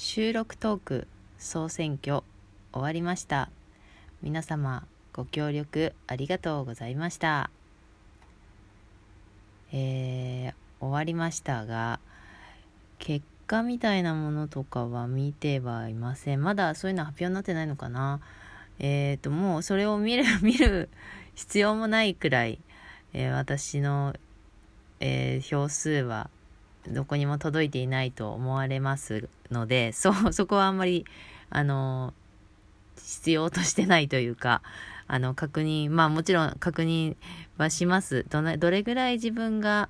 収録トーク総選挙終わりました。皆様ご協力ありがとうございました。えー、終わりましたが結果みたいなものとかは見てはいません。まだそういうの発表になってないのかな。えっ、ー、ともうそれを見る 見る必要もないくらい、えー、私の、えー票数はどこにも届いていないと思われますので、そ、そこはあんまり、あの、必要としてないというか、あの、確認、まあもちろん確認はします。どどれぐらい自分が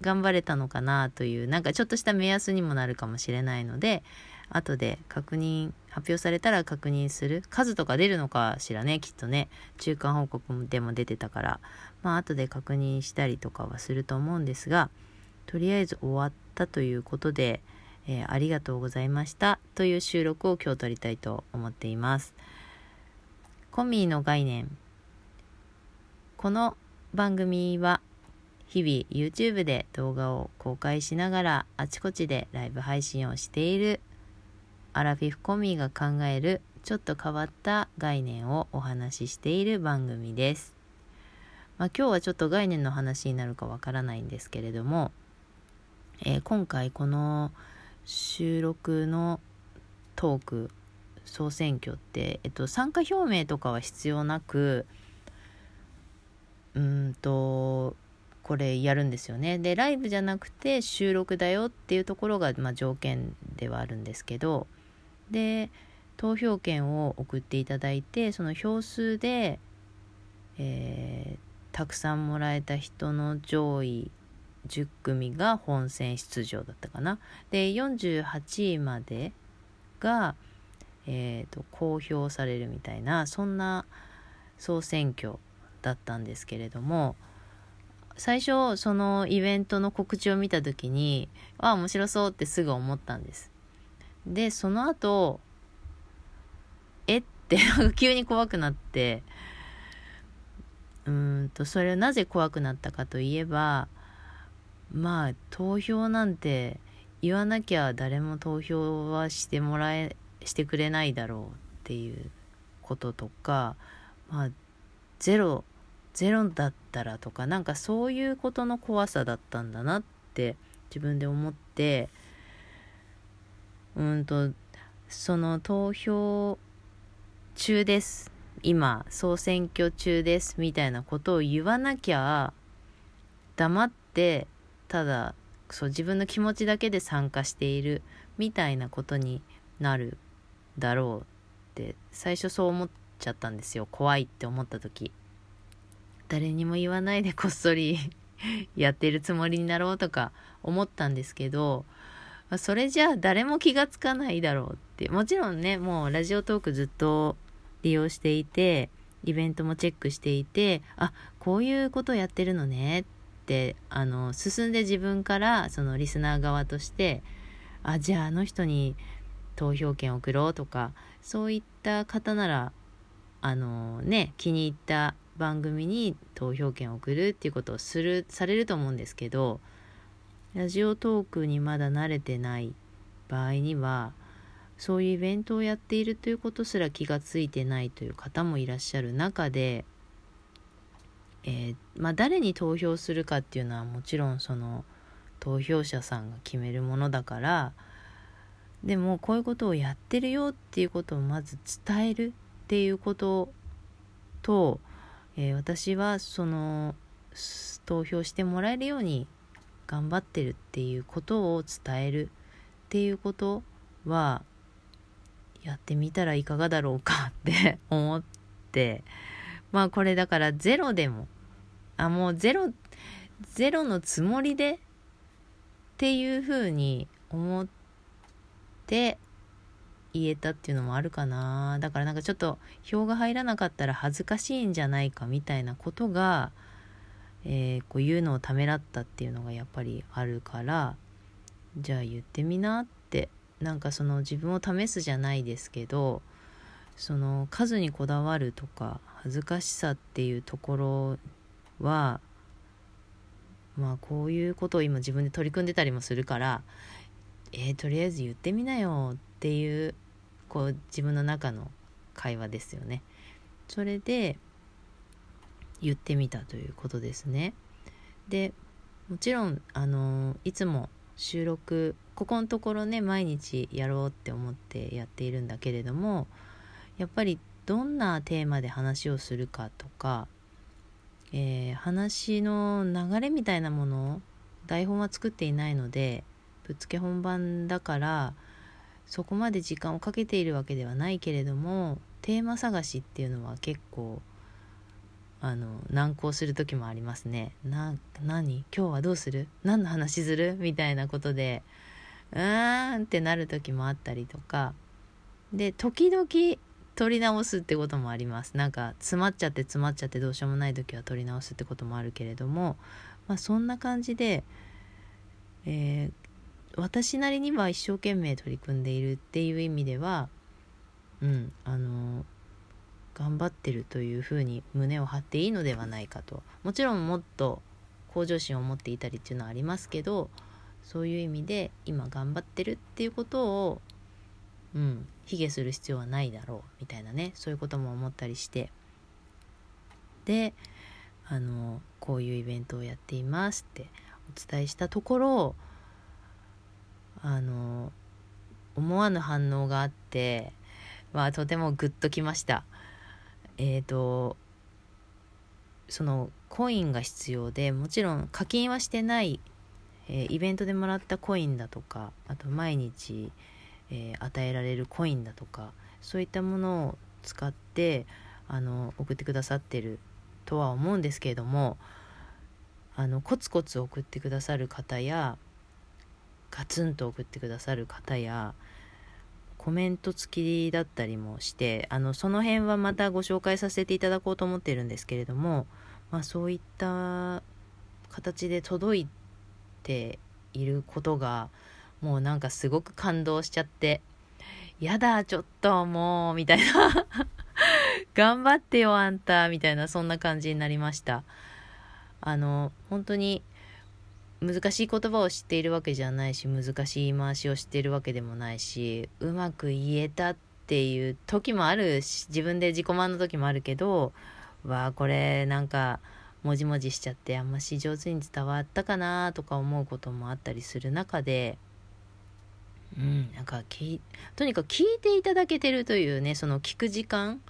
頑張れたのかなという、なんかちょっとした目安にもなるかもしれないので、後で確認、発表されたら確認する。数とか出るのかしらね、きっとね。中間報告でも出てたから、まあ後で確認したりとかはすると思うんですが、とりあえず終わったということで、えー、ありがとうございましたという収録を今日撮りたいと思っています。コミーの概念。この番組は日々 YouTube で動画を公開しながらあちこちでライブ配信をしているアラフィフコミーが考えるちょっと変わった概念をお話ししている番組です。まあ、今日はちょっと概念の話になるかわからないんですけれどもえー、今回この収録のトーク総選挙って、えっと、参加表明とかは必要なくうんとこれやるんですよね。でライブじゃなくて収録だよっていうところが、まあ、条件ではあるんですけどで投票権を送っていただいてその票数で、えー、たくさんもらえた人の上位10組が本選出場だったかな。で、48位までが、えーと、公表されるみたいな、そんな総選挙だったんですけれども、最初、そのイベントの告知を見た時に、ああ、面白そうってすぐ思ったんです。で、その後、えって 急に怖くなって、うんと、それはなぜ怖くなったかといえば、まあ投票なんて言わなきゃ誰も投票はしてもらえしてくれないだろうっていうこととかまあゼロゼロだったらとかなんかそういうことの怖さだったんだなって自分で思ってうんとその投票中です。今総選挙中ですみたいなことを言わなきゃ黙ってただそう自分の気持ちだけで参加しているみたいなことになるだろうって最初そう思っちゃったんですよ。怖いって思った時。誰にも言わないでこっそり やってるつもりになろうとか思ったんですけどそれじゃあ誰も気がつかないだろうって。もちろんねもうラジオトークずっと利用していてイベントもチェックしていてあこういうことやってるのねっってあの進んで自分からそのリスナー側としてあじゃああの人に投票権を送ろうとかそういった方ならあのね気に入った番組に投票権を送るっていうことをするされると思うんですけどラジオトークにまだ慣れてない場合にはそういうイベントをやっているということすら気がついてないという方もいらっしゃる中でえー、まあ、誰に投票するかっていうのはもちろんその投票者さんが決めるものだからでもこういうことをやってるよっていうことをまず伝えるっていうことと、えー、私はその投票してもらえるように頑張ってるっていうことを伝えるっていうことはやってみたらいかがだろうかって思ってまあこれだからゼロでもあもうゼロゼロのつもりでっていうふうに思って言えたっていうのもあるかな。だからなんかちょっと票が入らなかったら恥ずかしいんじゃないかみたいなことが、えー、こう言うのをためらったっていうのがやっぱりあるからじゃあ言ってみなってなんかその自分を試すじゃないですけどその数にこだわるとか恥ずかしさっていうところはまあこういうことを今自分で取り組んでたりもするからえー、とりあえず言ってみなよっていうこう自分の中の会話ですよね。それで言ってみたということですね。でもちろんあのいつも収録ここのところね毎日やろうって思ってやっているんだけれどもやっぱりどんなテーマで話をするかとか、えー、話の流れみたいなもの台本は作っていないのでぶっつけ本番だからそこまで時間をかけているわけではないけれどもテーマ探しっていうのは結構あの難航する時もありますね。な何？今日はどうする？何の話する？みたいなことでうーんってなる時もあったりとか。で時々撮り直すってこともあります。なんか詰まっちゃって詰まっちゃってどうしようもない時は撮り直すってこともあるけれどもまあそんな感じで、えー、私なりには一生懸命取り組んでいるっていう意味ではうんあの頑張ってるというふうに胸を張っていいのではないかと。もちろんもっと向上心を持っていたりっていうのはありますけどそういう意味で今頑張ってるっていうことをうん。卑下する必要はないだろうみたいなね。そういうことも思ったりして。であのこういうイベントをやっていますってお伝えしたところあの思わぬ反応があってまあとてもグッときました。えっ、ー、とそのコインが必要でもちろん課金はしてないえー、イベントでもらったコインだとかあと毎日、えー、与えられるコインだとかそういったものを使ってあの送ってくださってるとは思うんですけれどもあのコツコツ送ってくださる方やガツンと送ってくださる方やコメント付きだったりもしてあのその辺はまたご紹介させていただこうと思ってるんですけれども、まあ、そういった形で届いていることがもうなんかすごく感動しちゃってやだちょっともうみたいな。頑張ってよあんたみたいなそんな感じになりました。あの本当に難しい言葉を知っているわけじゃないし難しい言い回しを知っているわけでもないしうまく言えたっていう時もあるし自分で自己満の時もあるけどわあこれなんかもじもじしちゃってあんまし上手に伝わったかなとか思うこともあったりする中でうんなんかきとにかく聞いていただけてるというねその聞く時間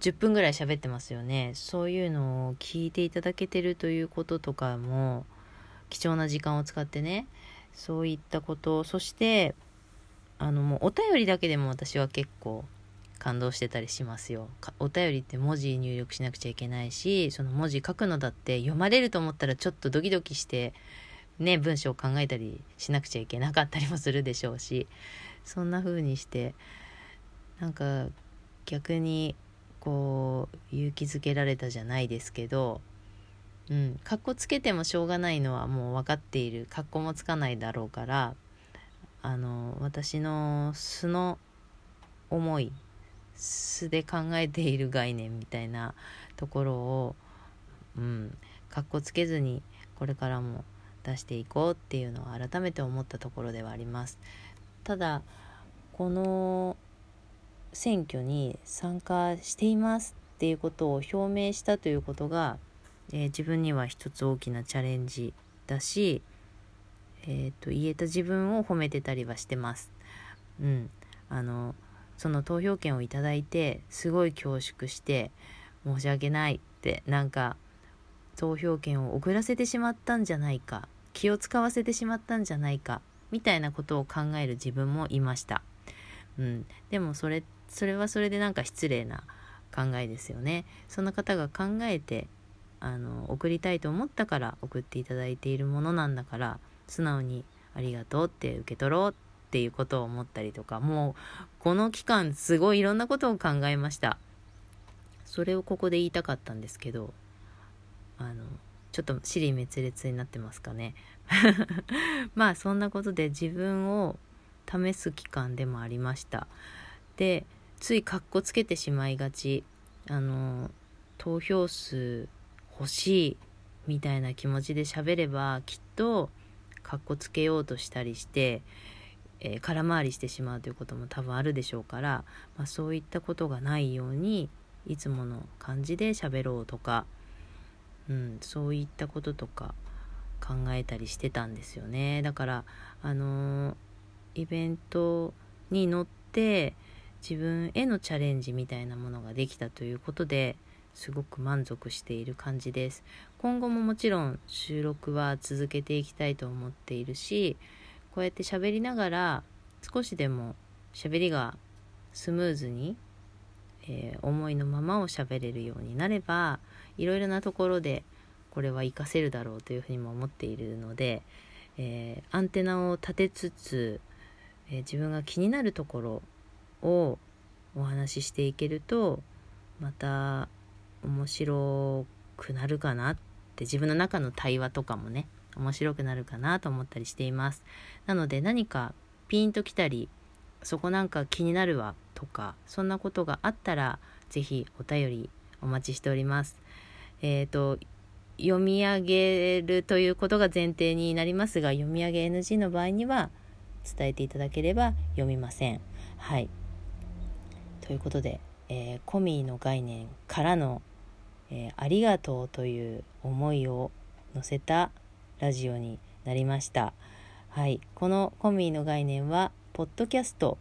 10分ぐらい喋ってますよねそういうのを聞いていただけてるということとかも貴重な時間を使ってねそういったことそしてあのもうお便りだけでも私は結構感動してたりしますよ。お便りって文字入力しなくちゃいけないし、その文字書くのだって読まれると思ったらちょっとドキドキして、ね、文章を考えたりしなくちゃいけなかったりもするでしょうし、そんな風にして、なんか逆にこう勇気づけられたじゃないですけど、うん、かっこつけてもしょうがないのはもう分かっている。かっこもつかないだろうから、あの、私の素の思い素で考えている概念みたいなところをうんかっこつけずにこれからも出していこうっていうのを改めて思ったところではあります。ただこの選挙に参加していますっていうことを表明したということが、えー、自分には一つ大きなチャレンジだし、えーと、と言えた自分を褒めてたりはしてます。うん、あのその投票権をいただいてすごい恐縮して申し訳ないってなんか投票権を遅らせてしまったんじゃないか気を使わせてしまったんじゃないかみたいなことを考える自分もいました。うん、でもそれそれはそれでなんか失礼な考えですよね。その方が考えてあの送りたいと思ったから送っていただいているものなんだから素直にありがとうって受け取ろうっていうことを思ったりとか、もうこの期間すごいいろんなことを考えました。それをここで言いたかったんですけど、ちょっと尻滅裂になってますかね。まあそんなことで自分を試す期間でもありました。で、ついかっこつけてしまいがち。あの、投票数欲しいみたいな気持ちで喋ればきっとかっこつけようとしたりしてえー、空回りしてしまうということも多分あるでしょうから、まあ、そういったことがないようにいつもの感じで喋ろうとか、うん、そういったこととか考えたりしてたんですよね。だからあの、イベントに乗って自分へのチャレンジみたいなものができたということですごく満足している感じです。今後ももちろん収録は続けていきたいと思っているしこうやって喋りながら少しでも喋りがスムーズに、えー、思いのままを喋れるようになればいろいろなところでこれは活かせるだろうというふうにも思っているので、えー、アンテナを立てつつ、えー、自分が気になるところをお話ししていけるとまた面白くなるかなって自分の中の対話とかもね面白くなるかなと思ったりしています。なので何かピンときたりそこなんか気になるわとかそんなことがあったら是非お便りお待ちしております。えっ、ー、と読み上げるということが前提になりますが読み上げ NG の場合には伝えていただければ読みません。はい。ということで、えー、コミーの概念からの、えー、ありがとうという思いを乗せたラジオになりました。はい、このコミーの概念はポッドキャスト、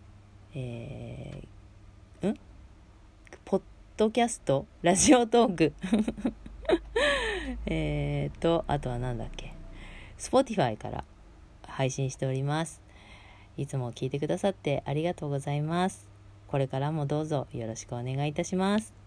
えー、ん？ポッドキャスト？ラジオトーク？えっとあとは何だっけ？Spotify から配信しております。いつも聞いてくださってありがとうございます。これからもどうぞよろしくお願いいたします。